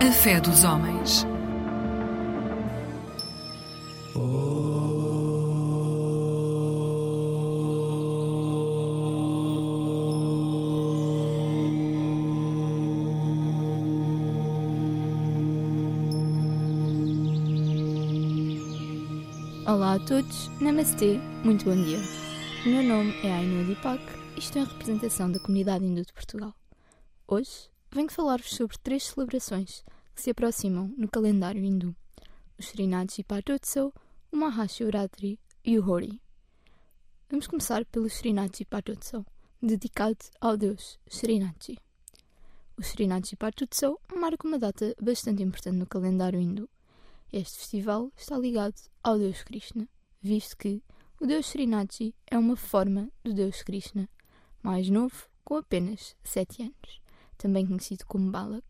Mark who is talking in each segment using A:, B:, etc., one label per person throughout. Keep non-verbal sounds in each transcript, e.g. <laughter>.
A: A fé dos homens.
B: Olá a todos, Namastê, muito bom dia. O meu nome é Ainhoa Dipak e estou em representação da comunidade hindu de Portugal. Hoje venho falar-vos sobre três celebrações que se aproximam no calendário hindu: o Srinath Patotsav, o Mahashivratri e o Hori. Vamos começar pelo Srinath Patotsav, dedicado ao deus Srinath. O Srinath Patotsav marca uma data bastante importante no calendário hindu. Este festival está ligado ao deus Krishna, visto que o deus Srinath é uma forma do deus Krishna, mais novo, com apenas 7 anos, também conhecido como Balak.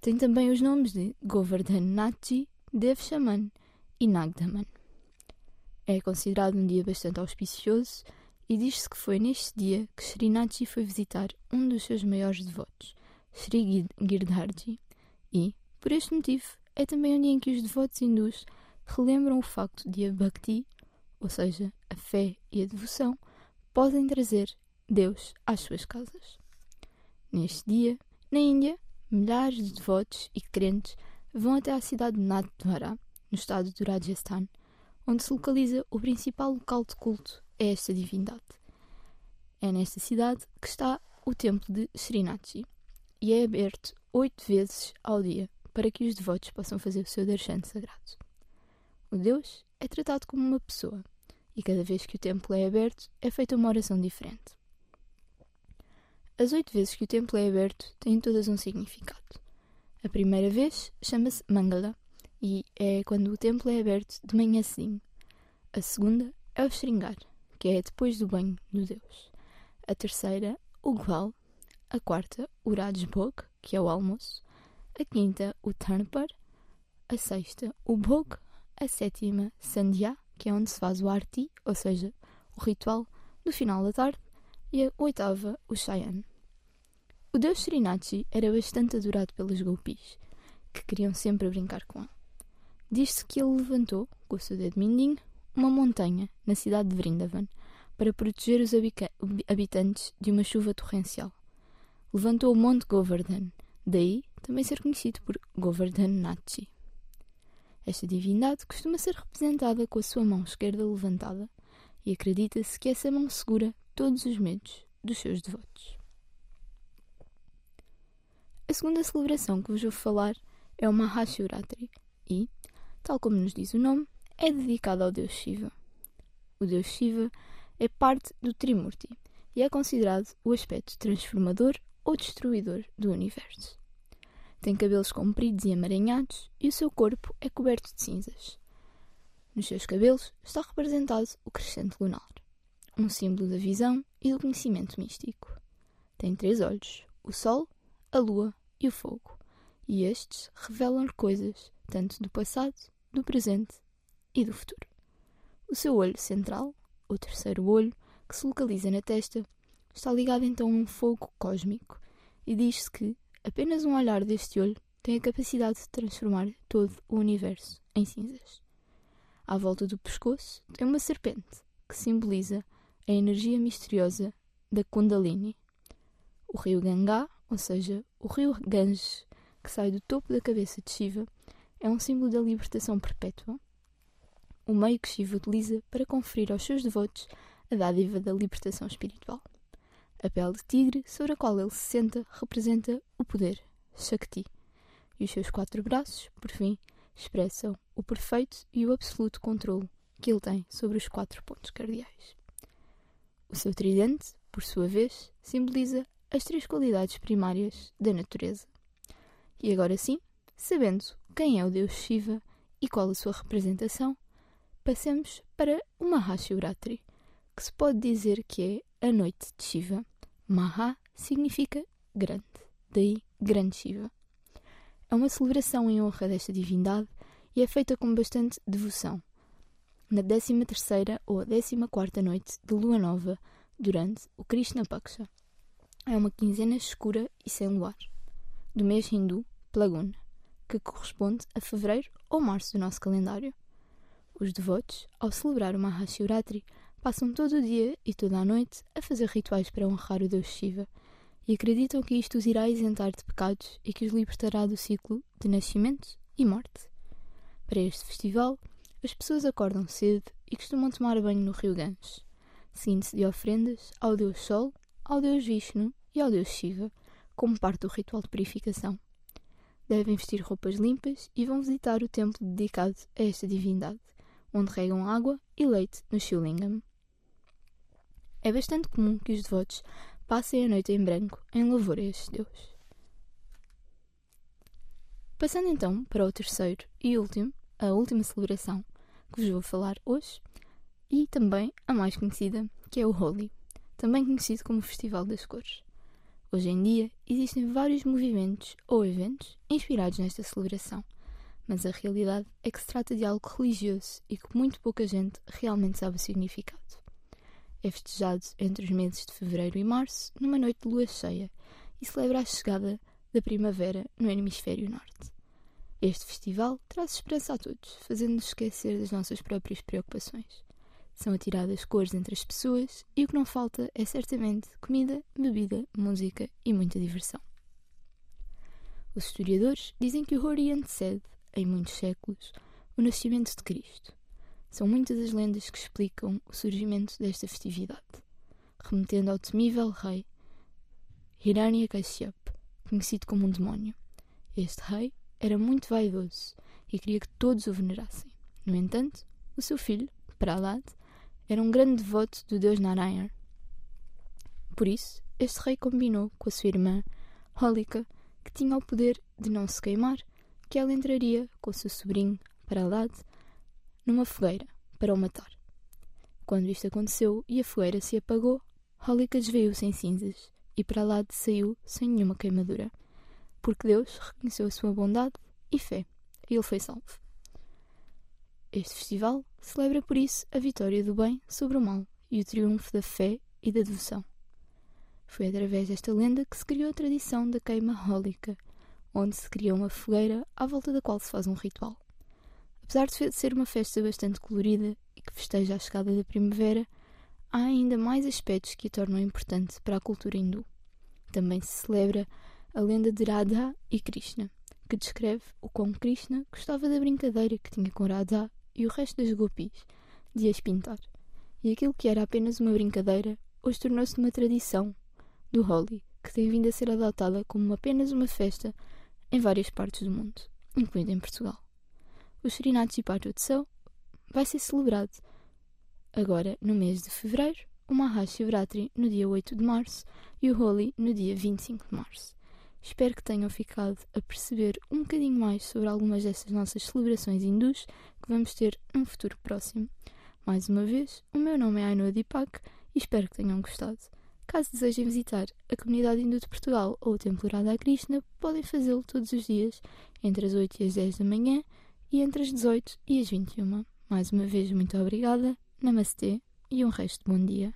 B: Tem também os nomes de Govardhan Nathji, Devshaman e Nagdaman. É considerado um dia bastante auspicioso e diz-se que foi neste dia que Srinathji foi visitar um dos seus maiores devotos, Sri Girdharji, e, por este motivo, é também um dia em que os devotos hindus relembram o facto de a bhakti, ou seja, a fé e a devoção, podem trazer Deus às suas casas. Neste dia, na Índia, milhares de devotos e crentes vão até à cidade de Nathdwara, no estado do Rajasthan, onde se localiza o principal local de culto a esta divindade. É nesta cidade que está o templo de Srinathji e é aberto oito vezes ao dia para que os devotos possam fazer o seu darshan sagrado. O Deus é tratado como uma pessoa e cada vez que o templo é aberto é feita uma oração diferente. As oito vezes que o templo é aberto têm todas um significado. A primeira vez chama-se Mangala e é quando o templo é aberto de manhã cedinho. A segunda é o Shringar, que é depois do banho do Deus. A terceira, o Gval. A quarta, o Rajbhog, que é o almoço. A quinta, o Tarnpar. A sexta, o Bhog. A sétima, Sandhya, que é onde se faz o Arti, ou seja, o ritual no final da tarde. E a oitava, o Cheyenne. O deus Srinathji era bastante adorado pelos gopis, que queriam sempre brincar com ele. Diz-se que ele levantou, com o seu dedo mindinho, uma montanha na cidade de Vrindavan para proteger os habitantes de uma chuva torrencial. Levantou o Monte Govardhan, daí também ser conhecido por Govardhan Nathji. Esta divindade costuma ser representada com a sua mão esquerda levantada e acredita-se que essa mão segura todos os medos dos seus devotos. A segunda celebração que vos vou falar é o Mahashivratri e, tal como nos diz o nome, é dedicada ao deus Shiva. O deus Shiva é parte do Trimurti e é considerado o aspecto transformador ou destruidor do universo. Tem cabelos compridos e amaranhados e o seu corpo é coberto de cinzas. Nos seus cabelos está representado o crescente lunar, um símbolo da visão e do conhecimento místico. Tem três olhos: o Sol, a Lua e o Fogo, e estes revelam-lhe coisas tanto do passado, do presente e do futuro. O seu olho central, o terceiro olho, que se localiza na testa, está ligado então a um fogo cósmico, e diz-se que apenas um olhar deste olho tem a capacidade de transformar todo o universo em cinzas. À volta do pescoço tem uma serpente, que simboliza a energia misteriosa da Kundalini. O rio Gangá, ou seja, o rio Ganges, que sai do topo da cabeça de Shiva, é um símbolo da libertação perpétua, o meio que Shiva utiliza para conferir aos seus devotos a dádiva da libertação espiritual. A pele de tigre sobre a qual ele se senta representa o poder, Shakti, e os seus quatro braços, por fim, expressam o perfeito e o absoluto controle que ele tem sobre os quatro pontos cardeais. O seu tridente, por sua vez, simboliza as três qualidades primárias da natureza. E agora sim, sabendo quem é o deus Shiva e qual a sua representação, passemos para o Mahashivratri, que se pode dizer que é a noite de Shiva. Maha significa grande, daí grande Shiva. É uma celebração em honra desta divindade e é feita com bastante devoção. Na 13 terceira ou 14 quarta noite de lua nova, durante o Krishna Paksha. É uma quinzena escura e sem luar. Do mês hindu, Plaguna, que corresponde a fevereiro ou março do nosso calendário. Os devotos, ao celebrar o Mahashivratri, passam todo o dia e toda a noite a fazer rituais para honrar o deus Shiva e acreditam que isto os irá isentar de pecados e que os libertará do ciclo de nascimento e morte. Para este festival, as pessoas acordam cedo e costumam tomar banho no rio Ganges, seguindo-se de ofrendas ao deus Sol, ao deus Vishnu e ao deus Shiva, como parte do ritual de purificação. Devem vestir roupas limpas e vão visitar o templo dedicado a esta divindade, onde regam água e leite no Shivlingam. É bastante comum que os devotos passem a noite em branco em louvor a este Deus. Passando então para o terceiro e último, a última celebração que vos vou falar hoje, e também a mais conhecida, que é o Holi, também conhecido como Festival das Cores. Hoje em dia existem vários movimentos ou eventos inspirados nesta celebração, mas a realidade é que se trata de algo religioso e que muito pouca gente realmente sabe o significado. É festejado entre os meses de fevereiro e março, numa noite de lua cheia, e celebra a chegada da primavera no hemisfério norte. Este festival traz esperança a todos, fazendo-nos esquecer das nossas próprias preocupações. São atiradas cores entre as pessoas e o que não falta é certamente comida, bebida, música e muita diversão. Os historiadores dizem que o Hori antecede, em muitos séculos, o nascimento de Cristo. São muitas as lendas que explicam o surgimento desta festividade, remetendo ao temível rei Hiranyakashyap, conhecido como um demónio. Este rei era muito vaidoso e queria que todos o venerassem. No entanto, o seu filho, Prahlad, era um grande devoto do deus Narayan. Por isso, este rei combinou com a sua irmã, Holika, que tinha o poder de não se queimar, que ela entraria com o seu sobrinho, Prahlad, numa fogueira para o matar. Quando isto aconteceu e a fogueira se apagou, Holika desveio-se em cinzas e Prahlad saiu sem nenhuma queimadura, porque Deus reconheceu a sua bondade e fé, e ele foi salvo. Este festival celebra por isso a vitória do bem sobre o mal e o triunfo da fé e da devoção. Foi através desta lenda que se criou a tradição da queima hólica, onde se cria uma fogueira à volta da qual se faz um ritual. Apesar de ser uma festa bastante colorida e que festeja a chegada da primavera, há ainda mais aspectos que a tornam importante para a cultura hindu. Também se celebra a lenda de Radha e Krishna, que descreve o quão Krishna gostava da brincadeira que tinha com Radha e o resto das gopis de as pintar. E aquilo que era apenas uma brincadeira hoje tornou-se uma tradição do Holi, que tem vindo a ser adotada como apenas uma festa em várias partes do mundo, incluindo em Portugal o Srinath Chipatotsav vai ser celebrado agora no mês de fevereiro, o Mahashivratri no dia 8 de março e o Holi no dia 25 de março. Espero que tenham ficado a perceber um bocadinho mais sobre algumas destas nossas celebrações hindus que vamos ter num futuro próximo. Mais uma vez, o meu nome é Ainhoa Deepak e espero que tenham gostado. Caso desejem visitar a comunidade hindu de Portugal ou o Templo Radha Krishna, podem fazê-lo todos os dias, entre as 8 e as 10 da manhã, e entre as 18 e as 21. Mais uma vez, muito obrigada, namastê e um resto de bom dia.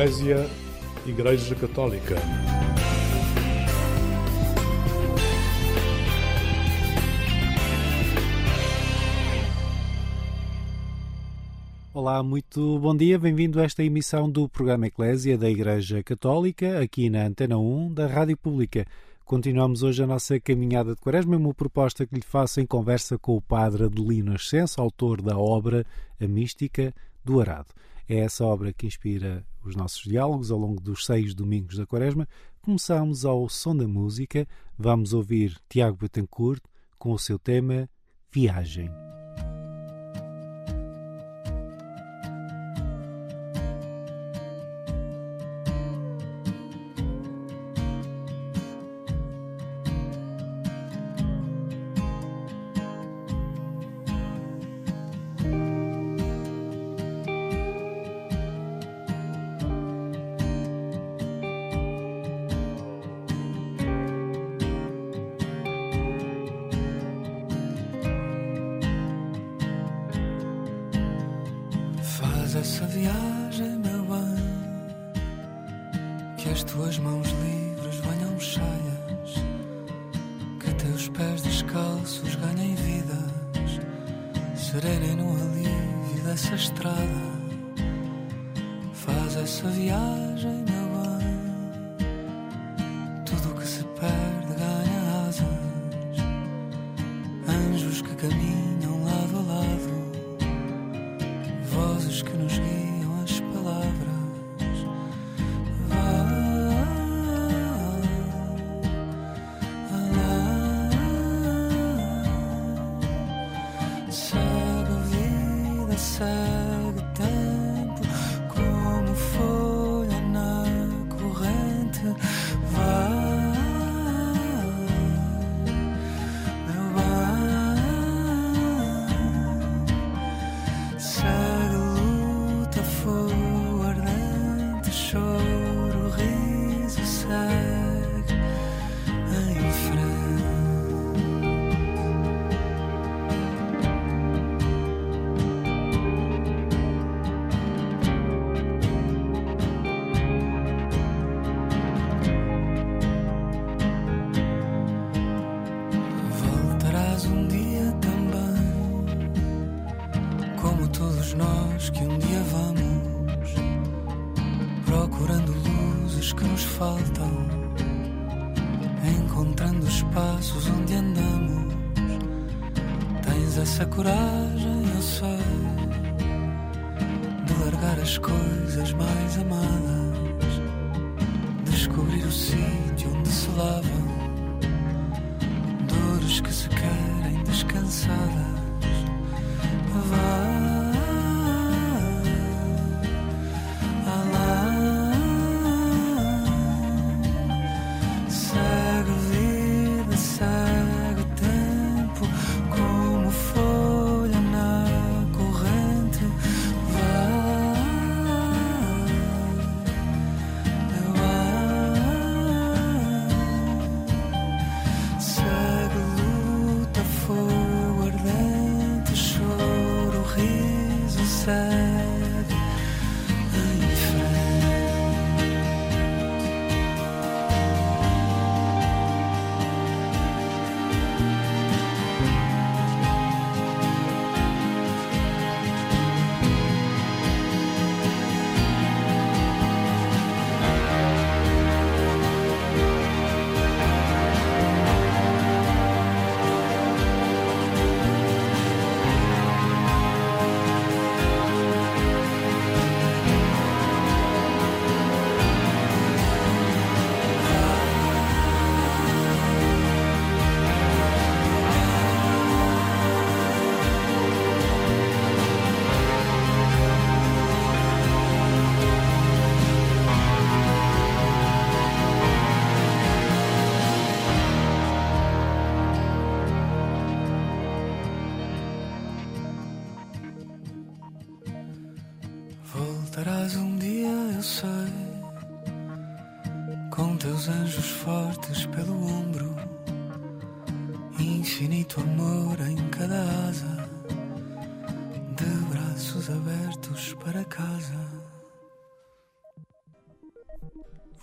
A: Eclésia, Igreja Católica.
C: Olá, muito bom dia, bem-vindo a esta emissão do programa Eclésia da Igreja Católica, aqui na Antena 1 da Rádio Pública. Continuamos hoje a nossa caminhada de quaresma, uma proposta que lhe faço em conversa com o padre Adelino Ascenso, autor da obra A Mística do Arado. É essa obra que inspira os nossos diálogos ao longo dos seis domingos da quaresma. Começamos ao som da música, vamos ouvir Tiago Betancourt com o seu tema Viagem.
D: Essa viagem, meu bem. Que as tuas mãos livres venham cheias, que teus pés descalços ganhem vidas, serenem no alívio dessa estrada. Faz essa viagem, meu essa coragem, eu sei, de largar as coisas mais amadas,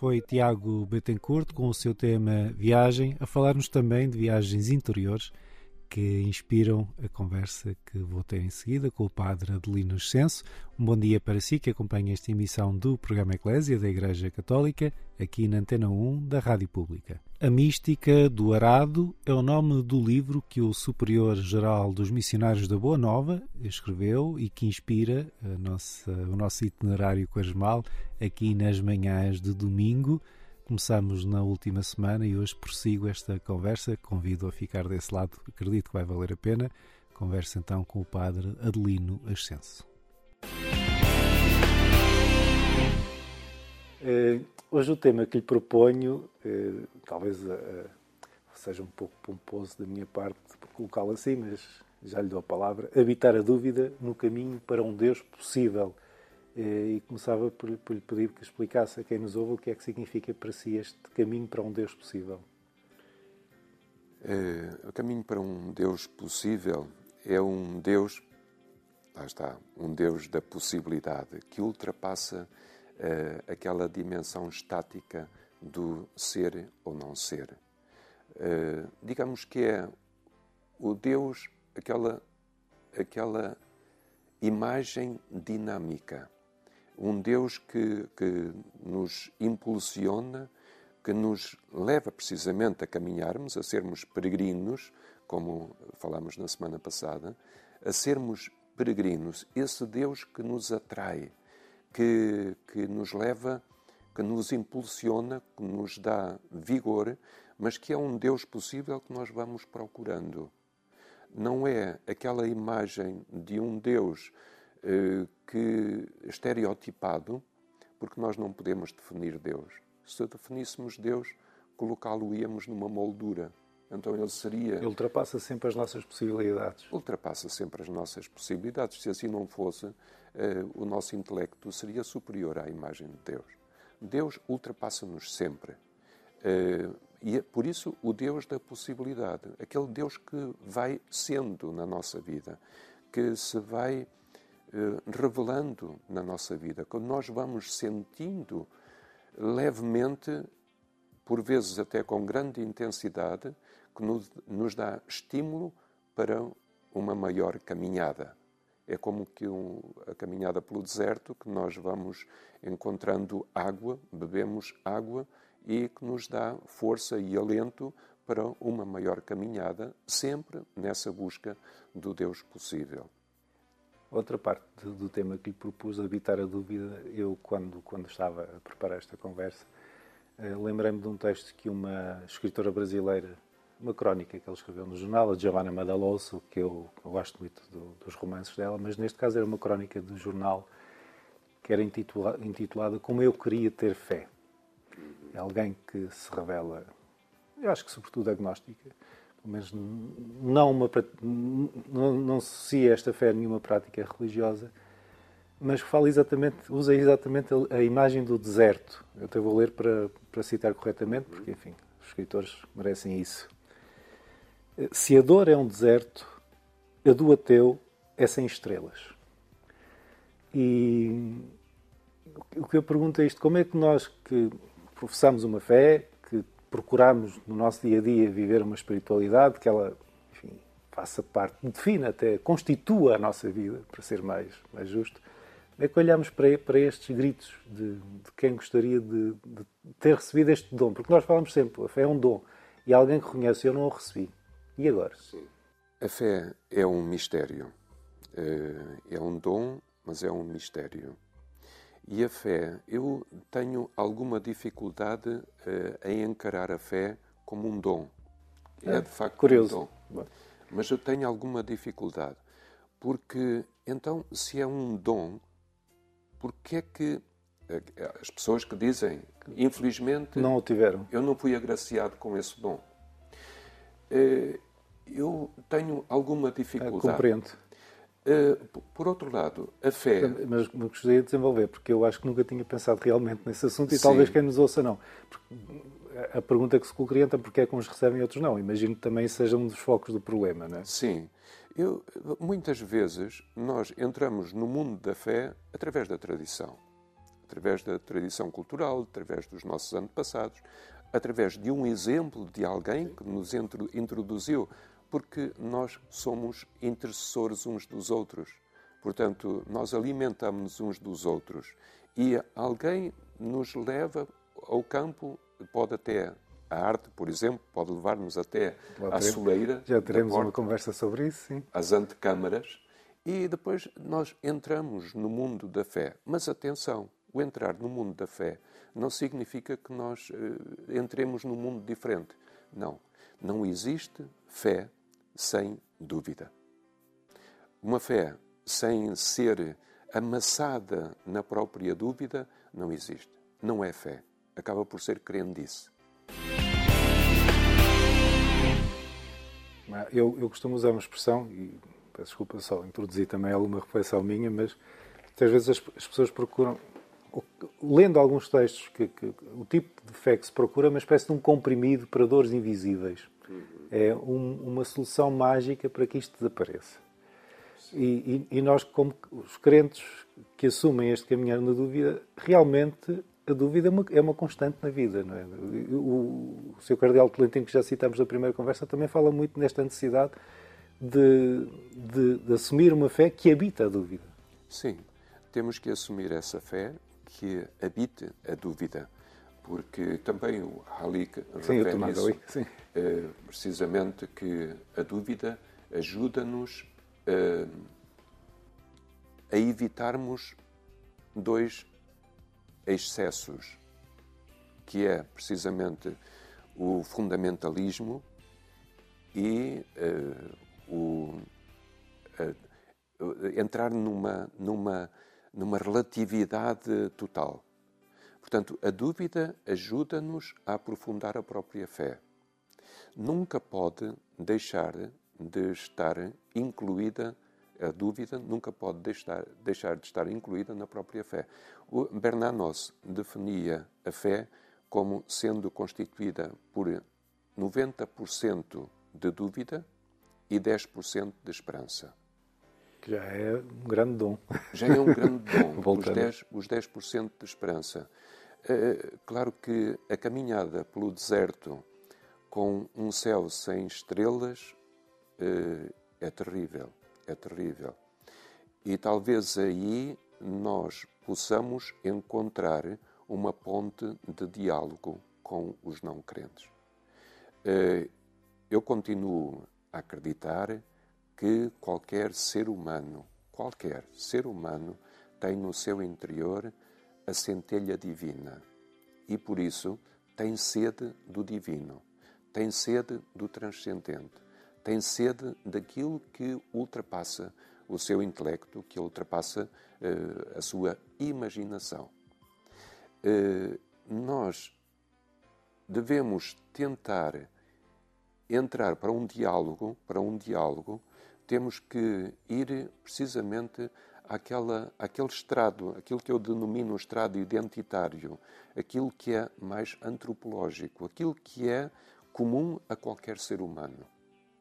C: Foi Tiago Betancourt com o seu tema Viagem, a falar-nos também de viagens interiores que inspiram a conversa que vou ter em seguida com o Padre Adelino Ascenso. Um bom dia para si que acompanha esta emissão do programa Eclésia da Igreja Católica, aqui na Antena 1 da Rádio Pública. A Mística do Arado é o nome do livro que o Superior-Geral dos Missionários da Boa Nova escreveu e que inspira nossa, o nosso itinerário quaresmal aqui nas manhãs de domingo. Começamos na última semana e hoje prossigo esta conversa. Convido a ficar desse lado, acredito que vai valer a pena. Conversa então com o Padre Adelino Ascenso. Hoje o tema que lhe proponho, eh, talvez eh, seja um pouco pomposo da minha parte colocá-lo assim, mas já lhe dou a palavra. Habitar a dúvida no caminho para um Deus possível. Eh, e começava por lhe pedir que explicasse a quem nos ouve o que é que significa para si este caminho para um Deus possível.
E: É, o caminho para um Deus possível é um Deus, lá está, um Deus da possibilidade, que ultrapassa é, aquela dimensão estática do ser ou não ser. É, digamos que é o Deus, aquela, aquela imagem dinâmica um Deus que, que nos impulsiona, que nos leva precisamente a caminharmos, a sermos peregrinos, como falámos na semana passada, a sermos peregrinos. Esse Deus que nos atrai, que, que nos leva, que nos impulsiona, que nos dá vigor, mas que é um Deus possível que nós vamos procurando. Não é aquela imagem de um Deus eh, que estereotipado, porque nós não podemos definir Deus. Se definíssemos Deus, colocá-lo-íamos numa moldura. Então ele seria.
C: Ele ultrapassa sempre as nossas possibilidades.
E: Ultrapassa sempre as nossas possibilidades. Se assim não fosse, o nosso intelecto seria superior à imagem de Deus. Deus ultrapassa-nos sempre. Eh, e é por isso o Deus da possibilidade, aquele Deus que vai sendo na nossa vida, que se vai eh, revelando na nossa vida, quando nós vamos sentindo levemente, por vezes até com grande intensidade, que nos dá estímulo para uma maior caminhada. É como que um, a caminhada pelo deserto, que nós vamos encontrando água, bebemos água e que nos dá força e alento para uma maior caminhada, sempre nessa busca do Deus possível.
C: Outra parte do tema que lhe propus, evitar a dúvida, eu, quando, quando estava a preparar esta conversa, eh, lembrei-me de um texto que uma escritora brasileira, uma crónica que ela escreveu no jornal, a Giovanna Madaloso, que eu, eu gosto muito do, dos romances dela, mas neste caso era uma crónica do jornal que era intitula, intitulada Como Eu Queria Ter Fé. É alguém que se revela, eu acho que sobretudo agnóstica, mas não, uma, não, não associa esta fé a nenhuma prática religiosa, mas fala exatamente, usa exatamente a imagem do deserto. Eu até vou ler para, para citar corretamente, porque, enfim, os escritores merecem isso. Se a dor é um deserto, a do ateu é sem estrelas. E o que eu pergunto é isto: como é que nós que professamos uma fé, procurarmos no nosso dia a dia viver uma espiritualidade que ela enfim, faça parte, defina até, constitua a nossa vida, para ser mais, mais justo, como é que olhamos para, para estes gritos de, de quem gostaria de, de, ter recebido este dom? Porque nós falamos sempre, a fé é um dom, e alguém que reconhece, eu não o recebi. E agora? Sim.
E: A fé é um mistério. Eh, é um dom, mas é um mistério. E a fé, eu tenho alguma dificuldade uh, em encarar a fé como um dom. É, é de facto
C: curioso.
E: um dom. Mas eu tenho alguma dificuldade. Porque, então, se é um dom, porque é que eh, as pessoas que dizem, infelizmente,
C: não o tiveram.
E: Eu não fui agraciado com esse dom. Eu tenho alguma dificuldade.
C: compreendo.
E: Eh, por outro lado, a fé.
C: Mas me gostaria de desenvolver, porque eu acho que nunca tinha pensado realmente nesse assunto e Sim. talvez quem nos ouça não. A pergunta que se colocaria então, porque é que uns recebem e outros não? Imagino que também seja um dos focos do problema, não é?
E: Sim. Eu, muitas vezes nós entramos no mundo da fé através da tradição. através da tradição cultural, através dos nossos antepassados, através de um exemplo de alguém que nos introduziu, porque nós somos intercessores uns dos outros. Portanto, nós alimentamos uns dos outros e alguém nos leva ao campo, pode até a arte, por exemplo, pode levar-nos até à soleira.
C: Já teremos porta, uma conversa sobre isso, sim.
E: Às antecâmaras. E depois nós entramos no mundo da fé. Mas atenção, o entrar no mundo da fé não significa que nós uh, entremos num mundo diferente. Não. Não existe fé sem dúvida. Uma fé sem ser amassada na própria dúvida não existe. Não é fé. Acaba por ser crendice.
C: Eu, eu costumo usar uma expressão, e peço desculpa só introduzir também alguma reflexão minha, mas muitas vezes as, as pessoas procuram, lendo alguns textos, que, que, o tipo de fé que se procura é uma espécie de um comprimido para dores invisíveis. É um, uma solução mágica para que isto desapareça. E, e, e, nós, como os crentes que assumem este caminhar na dúvida, realmente a dúvida é uma, é uma constante na vida. Não é? o, o seu Cardeal Tolentino, que já citamos na primeira conversa, também fala muito nesta necessidade de, de, de, assumir uma fé que habita a dúvida.
E: Sim, temos que assumir essa fé que habite a dúvida, porque também o Halik refere isso, sim. Uh, precisamente que a dúvida ajuda-nos uh, a evitarmos dois excessos, que é precisamente o fundamentalismo e uh, o, entrar numa, numa, numa relatividade total. Portanto, a dúvida ajuda-nos a aprofundar a própria fé. Nunca pode deixar de estar incluída a dúvida nunca pode deixar, deixar de estar incluída na própria fé. O Bernanos definia a fé como sendo constituída por 90% de dúvida e 10% de esperança.
C: Já é um grande dom.
E: Já é um grande <laughs> dom, os 10%, os 10 de esperança. É, claro que a caminhada pelo deserto com um céu sem estrelas é, é terrível é terrível. E talvez aí nós possamos encontrar uma ponte de diálogo com os não crentes. Eu continuo a acreditar que qualquer ser humano, qualquer ser humano, tem no seu interior a centelha divina e por isso tem sede do divino, tem sede do transcendente tem sede daquilo que ultrapassa o seu intelecto, que ultrapassa uh, a sua imaginação. Uh, nós devemos tentar entrar para um diálogo, para um diálogo, temos que ir precisamente àquela, àquele estrado, aquilo que eu denomino estrado identitário, aquilo que é mais antropológico, aquilo que é comum a qualquer ser humano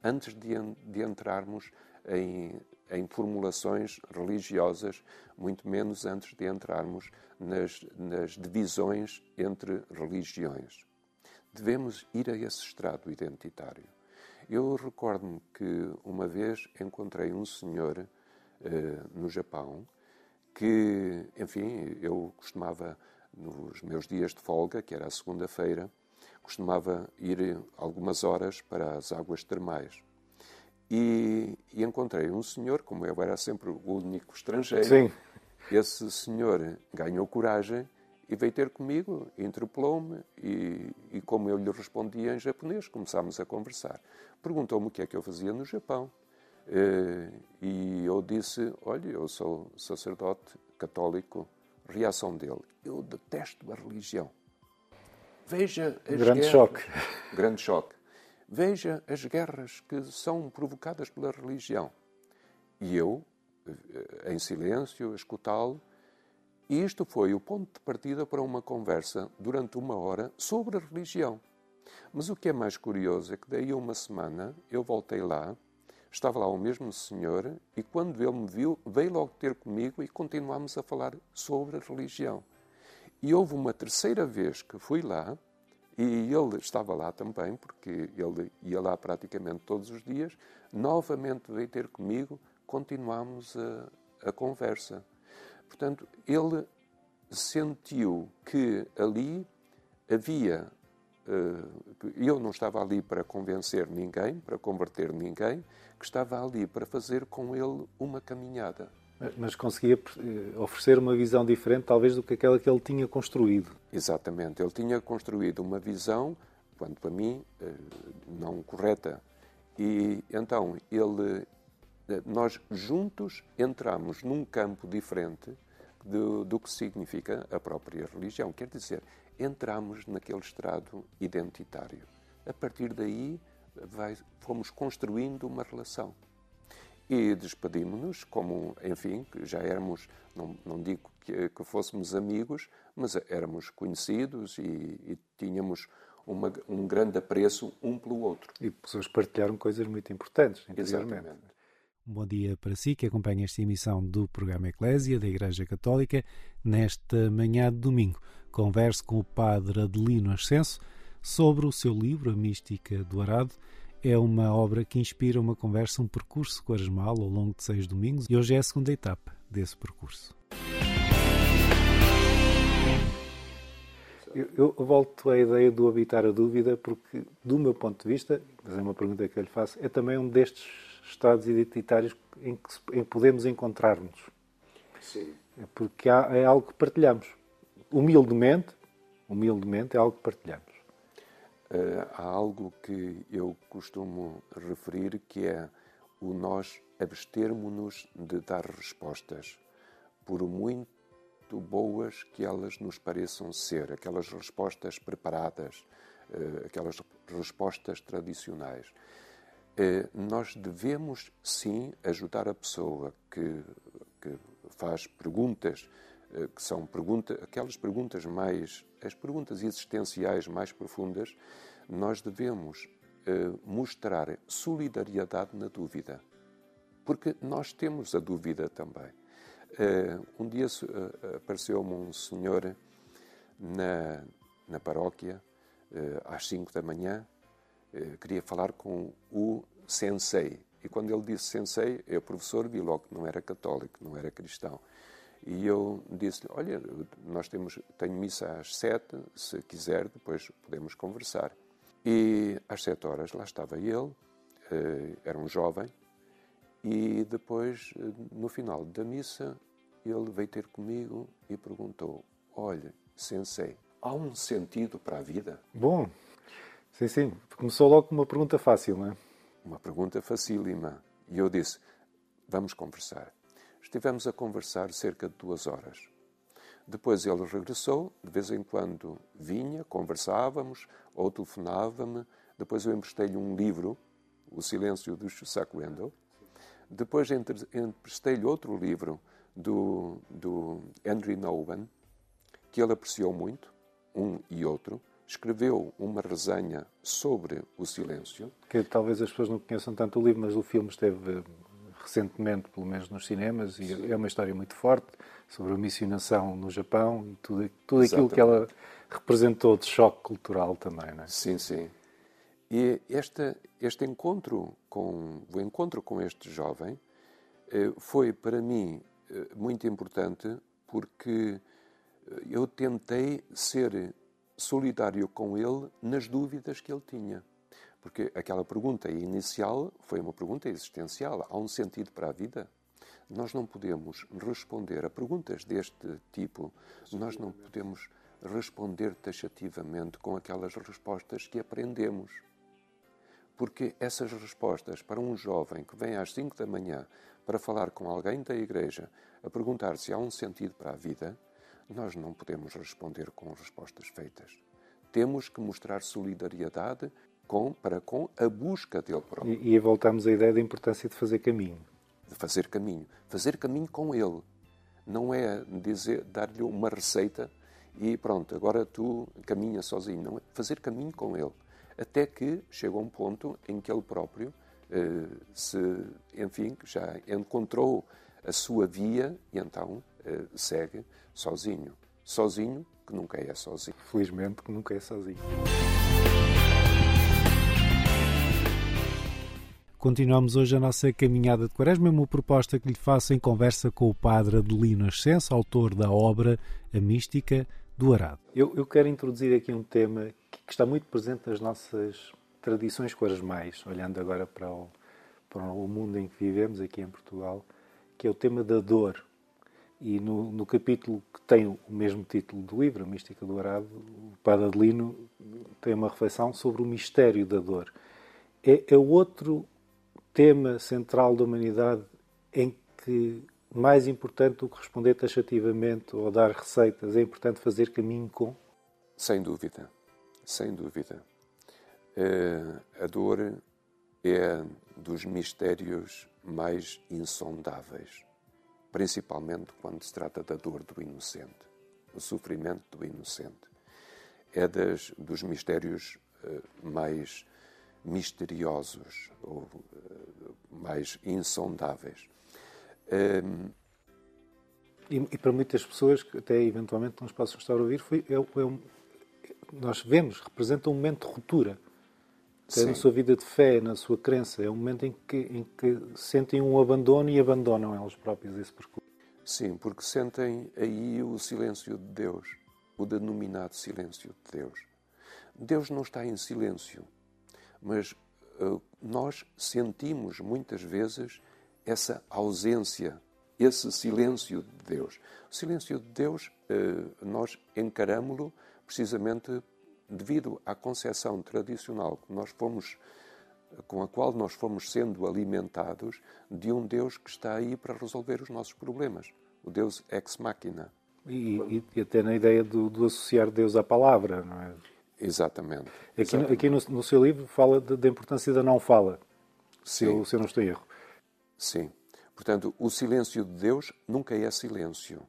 E: antes de, de entrarmos em, em, formulações religiosas, muito menos antes de entrarmos nas, nas divisões entre religiões. Devemos ir a esse estrado identitário. Eu recordo-me que uma vez encontrei um senhor eh, no Japão que, enfim, eu costumava, nos meus dias de folga, que era a segunda-feira, costumava ir algumas horas para as águas termais. E, e, encontrei um senhor, como eu era sempre o único estrangeiro.
C: Sim.
E: Esse senhor ganhou coragem e veio ter comigo, interpelou-me e, e, como eu lhe respondi em japonês, começámos a conversar. Perguntou-me o que é que eu fazia no Japão. Eh, e eu disse: Olha, eu sou sacerdote católico. Reação dele: Eu detesto a religião. Veja as
C: Grande
E: guerras.
C: choque. <laughs>
E: Grande choque. Veja as guerras que são provocadas pela religião. E eu, eh, em silêncio, a escutá-lo, e isto foi o ponto de partida para uma conversa durante uma hora sobre a religião. Mas o que é mais curioso é que daí a uma semana eu voltei lá, estava lá o mesmo senhor, e quando ele me viu, veio logo ter comigo e continuámos a falar sobre a religião. E houve uma terceira vez que fui lá, e ele estava lá também, porque ele ia lá praticamente todos os dias, novamente veio ter comigo, continuámos a, a conversa. Portanto, ele sentiu que ali havia. Uh, eu não estava ali para convencer ninguém, para converter ninguém, que estava ali para fazer com ele uma caminhada.
C: Mas conseguia eh, oferecer uma visão diferente, talvez, do que aquela que ele tinha construído.
E: Exatamente. Ele tinha construído uma visão, quanto para mim, eh, não correta. E então ele, eh, nós juntos entramos num campo diferente do, do que significa a própria religião. Quer dizer, entramos naquele estrado identitário. A partir daí, vai, fomos construindo uma relação e despedimos-nos como, enfim, já éramos, não, não digo que, que, fôssemos amigos, mas éramos conhecidos e, e tínhamos uma, um grande apreço um pelo outro.
C: E pessoas partilharam coisas muito importantes,
E: Exatamente.
C: Bom dia para si que acompanha esta emissão do programa Eclésia da Igreja Católica. Nesta manhã de domingo, converso com o padre Adelino Ascenso sobre o seu livro, A Mística do Arado, é uma obra que inspira uma conversa, um percurso quaresmal ao longo de seis domingos e hoje é a segunda etapa desse percurso. Eu, eu, volto à ideia do habitar a dúvida porque, do meu ponto de vista, mas é uma pergunta que eu lhe faço, é também um destes estados identitários em que, em podemos encontrar-nos.
E: Sim.
C: É porque há, é algo que partilhamos. Humildemente, humildemente é algo que partilhamos.
E: Uh, há algo que eu costumo referir que é o nós abstermos-nos de dar respostas, por muito boas que elas nos pareçam ser, aquelas respostas preparadas, uh, aquelas respostas tradicionais. Uh, nós devemos sim ajudar a pessoa que, que faz perguntas eh, que são pergunta, aquelas perguntas mais, as perguntas existenciais mais profundas, nós devemos eh, mostrar solidariedade na dúvida. Porque nós temos a dúvida também. Eh, um dia apareceu-me um senhor na, na paróquia, às 5 da manhã, queria falar com o sensei. E quando ele disse sensei, eu, professor, vi logo que não era católico, não era cristão. E eu disse-lhe, olha, nós temos, tenho missa às sete, se quiser, depois podemos conversar. E às sete horas lá estava ele, eh, era um jovem, e depois, eh, no final da missa, ele veio ter comigo e perguntou, olha, sensei, há um sentido para a vida?
C: Bom, sim, sim, começou logo com uma pergunta fácil, não é?
E: Uma pergunta facílima. E eu disse, vamos conversar. Estivemos a conversar cerca de duas horas. Depois ele regressou, de vez em quando vinha, conversávamos, ou telefonava-me. Depois eu emprestei-lhe um livro, O Silêncio do Chusaku Endo. Depois emprestei-lhe outro livro do, do Andrew Nowen, que ele apreciou muito, um e outro. Escreveu uma resenha sobre o silêncio.
C: Que talvez as pessoas não conheçam tanto o livro, mas o filme esteve recentemente, pelo menos nos cinemas, e Sim. é uma história muito forte sobre a missionação no Japão e tudo, tudo aquilo que ela representou de choque cultural também, não é?
E: Sim, sim. E este, este encontro com o encontro com este jovem eh, foi para mim eh, muito importante porque eh, eu tentei ser solidário com ele nas dúvidas que ele tinha. Porque aquela pergunta inicial foi uma pergunta existencial. Há um sentido para a vida? Nós não podemos responder a perguntas deste tipo, nós não podemos responder taxativamente com aquelas respostas que aprendemos. Porque essas respostas para um jovem que vem às 5 da manhã para falar com alguém da igreja, a perguntar se há um sentido para a vida, nós não podemos responder com respostas feitas. Temos que mostrar solidariedade com, para com a busca dele próprio.
C: E, e voltamos à ideia da importância de fazer caminho.
E: De fazer caminho. Fazer caminho com ele. Não é dizer, dar-lhe uma receita e pronto, agora tu caminha sozinho. Não é fazer caminho com ele. Até que chega um ponto em que ele próprio eh, se, enfim, já encontrou a sua via e então eh, segue sozinho. Sozinho que nunca é sozinho.
C: Felizmente que nunca é sozinho. Continuamos hoje a nossa caminhada de quaresma, uma proposta que lhe faço em conversa com o padre Adelino Ascenso, autor da obra A Mística do Arado. Eu, eu quero introduzir aqui um tema que, que, está muito presente nas nossas tradições quaresmais, olhando agora para o, para o mundo em que vivemos, aqui em Portugal, que é o tema da dor. E no, no capítulo que tem o mesmo título do livro, A Mística do Arado, o padre Adelino tem uma reflexão sobre o mistério da dor. É, é outro tema central da humanidade em que, mais importante do que responder taxativamente ou dar receitas, é importante fazer caminho com?
E: Sem dúvida, sem dúvida. Uh, a dor é dos mistérios mais insondáveis, principalmente quando se trata da dor do inocente, o sofrimento do inocente. É das, dos mistérios uh, mais misteriosos ou uh, mais insondáveis. Um,
C: e, e, para muitas pessoas que até eventualmente não nos possam estar a ouvir, foi, é, é um, nós vemos, representa um momento de ruptura. Até na sua vida de fé, na sua crença. É um momento em que, em que sentem um abandono e abandonam elas próprias esse percurso.
E: Sim, porque sentem aí o silêncio de Deus, o denominado silêncio de Deus. Deus não está em silêncio, mas uh, nós sentimos muitas vezes essa ausência, esse silêncio de Deus. O silêncio de Deus uh, nós encaramos-lo precisamente devido à concepção tradicional que nós fomos com a qual nós fomos sendo alimentados de um Deus que está aí para resolver os nossos problemas, o Deus ex machina.
C: E, e até na ideia do, do associar Deus à palavra, não é?
E: Exatamente.
C: Aqui, Exatamente. aqui no, no, seu livro fala da importância da não fala, se eu, se eu não estou em erro.
E: Sim. Portanto, o silêncio de Deus nunca é silêncio.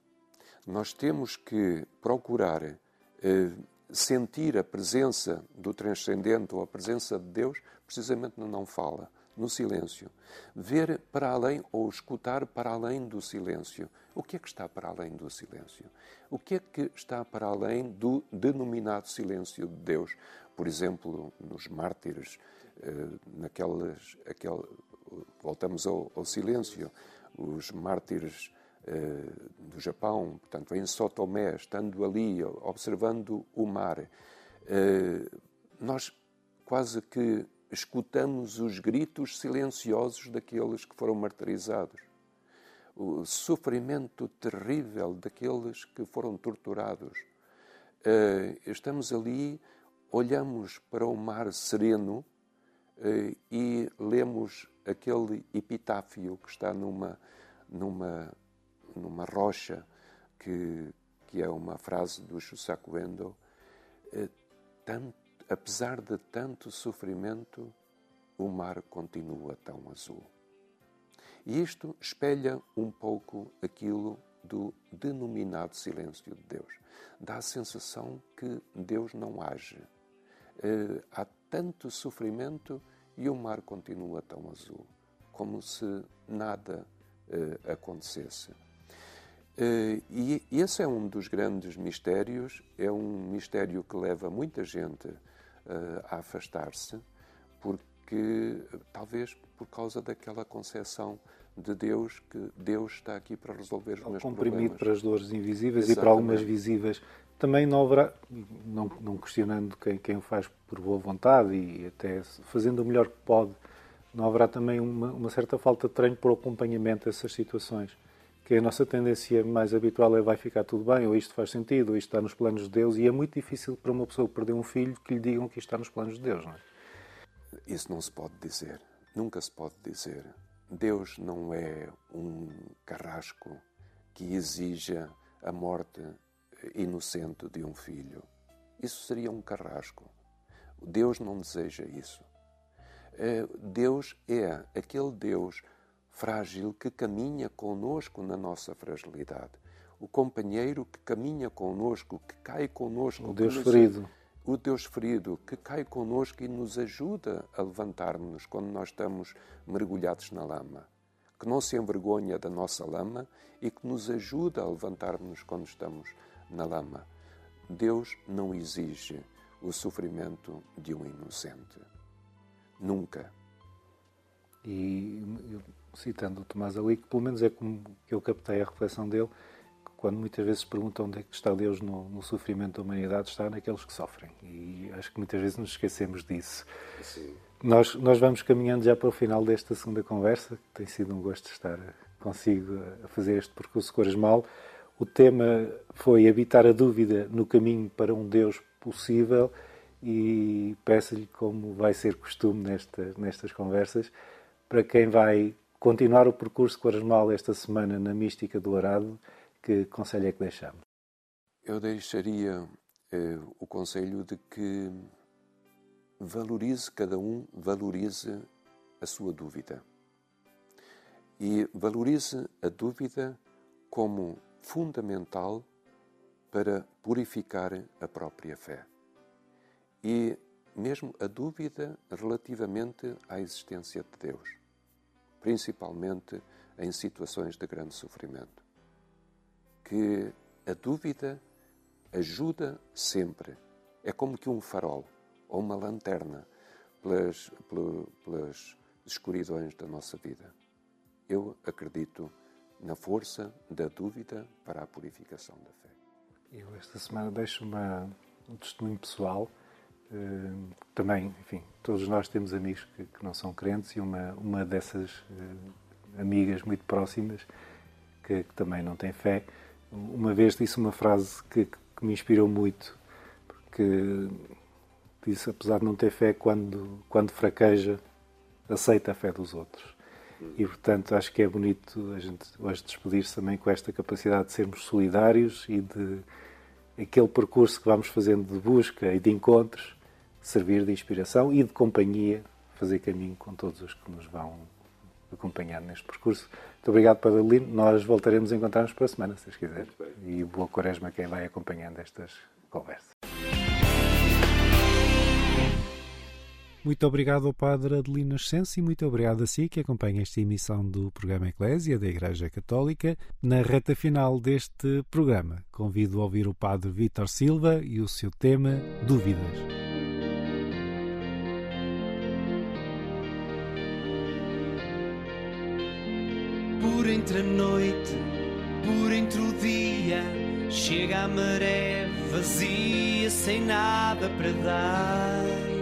E: Nós temos que procurar eh, sentir a presença do transcendente ou a presença de Deus precisamente não fala, no silêncio. Ver para além ou escutar para além do silêncio. O que é que está para além do silêncio? O que é que está para além do denominado silêncio de Deus? Por exemplo, nos mártires, eh, naquelas, aquel, voltamos ao, ao silêncio, os mártires do Japão, portanto, em Sotomé, estando ali, observando o mar, eh, nós quase que escutamos os gritos silenciosos daqueles que foram martirizados o sofrimento terrível daqueles que foram torturados. Eh, estamos ali, olhamos para o mar sereno eh, e lemos aquele epitáfio que está numa, numa, numa rocha, que, que é uma frase do Shusaku Endo. Eh, tanto, apesar de tanto sofrimento, o mar continua tão azul. E isto espelha um pouco aquilo do denominado silêncio de Deus. Dá a sensação que Deus não age. Uh, há tanto sofrimento e o mar continua tão azul, como se nada uh, acontecesse. Uh, e esse é um dos grandes mistérios, é um mistério que leva muita gente a afastar-se, porque talvez por causa daquela concepção de Deus, que Deus está aqui para resolver os meus
C: comprimido problemas. para as dores invisíveis Exatamente. e para algumas visíveis. Também não haverá, não, não questionando quem, quem o faz por boa vontade e até fazendo o melhor que pode, não haverá também uma, uma certa falta de treino por acompanhamento a essas situações. Que a nossa tendência mais habitual é vai ficar tudo bem, ou isto faz sentido, ou isto está nos planos de Deus, e é muito difícil para uma pessoa perder um filho que lhe digam que isto está nos planos de Deus, não é?
E: Isso não se pode dizer, nunca se pode dizer. Deus não é um carrasco que exija a morte inocente de um filho. Isso seria um carrasco. Deus não deseja isso. Eh, Deus é aquele Deus frágil que caminha conosco na nossa fragilidade. O companheiro que caminha conosco, que cai conosco.
C: O Deus ferido
E: o Deus ferido que cai conosco e nos ajuda a levantar-nos quando nós estamos mergulhados na lama, que não se envergonha da nossa lama e que nos ajuda a levantar-nos quando estamos na lama. Deus não exige o sofrimento de um inocente. Nunca.
C: E citando o Tomás Ali, que pelo menos é como que eu captei a reflexão dele, que quando muitas vezes perguntam onde é que está Deus no, no, sofrimento da humanidade, está naqueles que sofrem. E acho que muitas vezes nos esquecemos disso.
E: Sim.
C: Nós, nós vamos caminhando já para o final desta segunda conversa, que tem sido um gosto estar consigo a fazer este percurso Cores Mal. O tema foi habitar a dúvida no caminho para um Deus possível e peço-lhe, como vai ser costume nestas, nestas conversas, para quem vai continuar o percurso Quaresmal esta semana na mística do Arado, que conselho é que deixamos?
E: Eu deixaria eh, o conselho de que valorize, cada um valorize a sua dúvida. E valorize a dúvida como fundamental para purificar a própria fé. E mesmo a dúvida relativamente à existência de Deus, principalmente em situações de grande sofrimento. Que a dúvida ajuda sempre. É como que um farol ou uma lanterna pelas, pelas escuridões da nossa vida. Eu acredito na força da dúvida para a purificação da fé.
C: Eu esta semana deixo uma, um testemunho pessoal. Uh, também, enfim, todos nós temos amigos que, que, não são crentes e uma, uma dessas uh, amigas muito próximas que, que, também não tem fé, uma vez disse uma frase que, que me inspirou muito, porque disse, apesar de não ter fé, quando, quando fraqueja, aceita a fé dos outros. E, portanto, acho que é bonito a gente hoje despedir-se também com esta capacidade de sermos solidários e de aquele percurso que vamos fazendo de busca e de encontros servir de inspiração e de companhia, fazer caminho com todos os que nos vão acompanhar neste percurso. Muito obrigado, Padre Lino. Nós voltaremos a encontrar-nos para a semana, se quiser. E boa quaresma a quem vai acompanhando estas conversas. Muito obrigado ao Padre Adelino Nascença e muito obrigado a si que acompanha esta emissão do programa Eclésia da Igreja Católica. Na reta final deste programa, convido a ouvir o Padre Vítor Silva e o seu tema Dúvidas.
F: Entre a noite, por entre o dia, chega a maré vazia, sem nada para dar.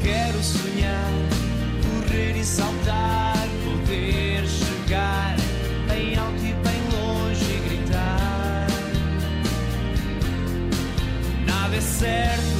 F: quero sonhar, correr e saltar, poder chegar bem alto e bem longe e gritar. Nada é certo,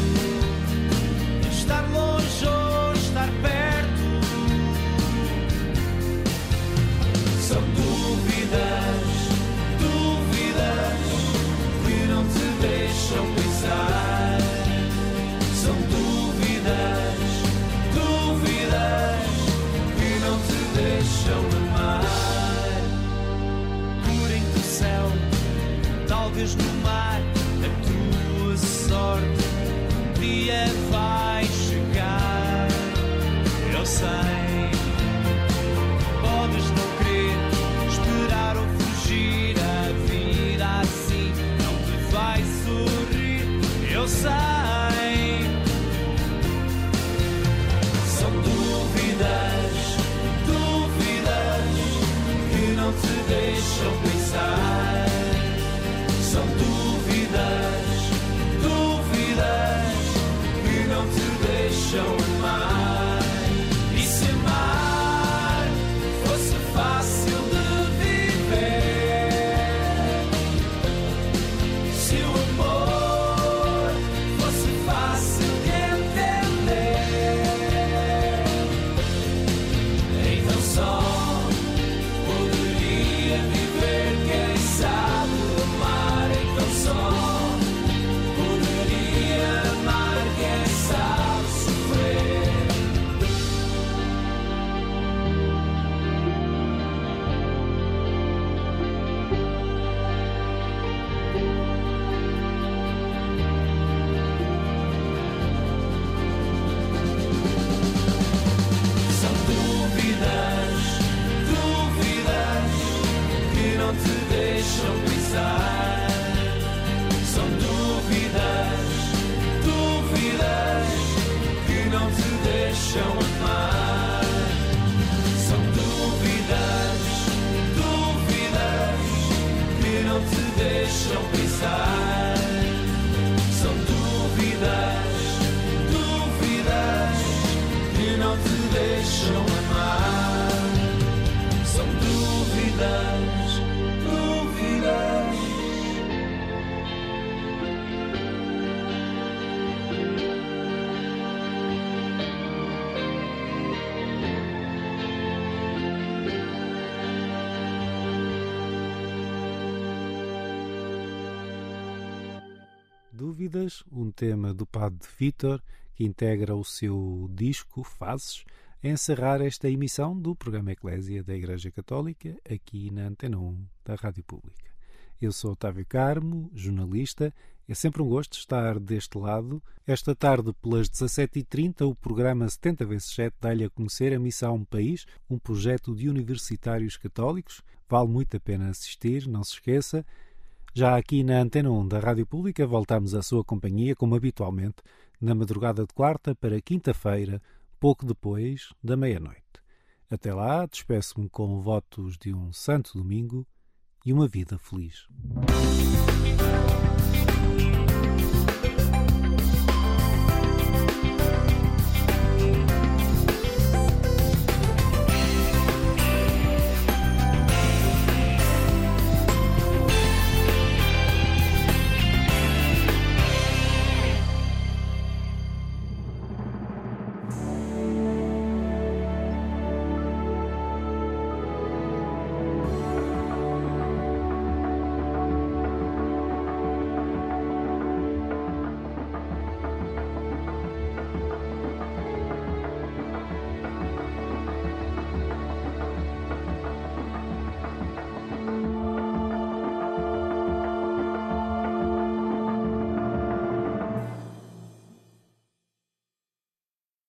C: Um tema do Padre Vitor, que integra o seu disco Fases, a encerrar esta emissão do programa Eclésia da Igreja Católica, aqui na Antena 1 da Rádio Pública. Eu sou Otávio Carmo, jornalista. É sempre um gosto estar deste lado. Esta tarde, pelas 17h30, o programa 70 vezes 7 dá-lhe a conhecer a Missão País, um projeto de universitários católicos. Vale muito a pena assistir, não se esqueça. Já aqui na Antena 1 da Rádio Pública, voltamos à sua companhia, como habitualmente, na madrugada de quarta para quinta-feira, pouco depois da meia-noite. Até lá, despeço-me com votos de um santo domingo e uma vida feliz.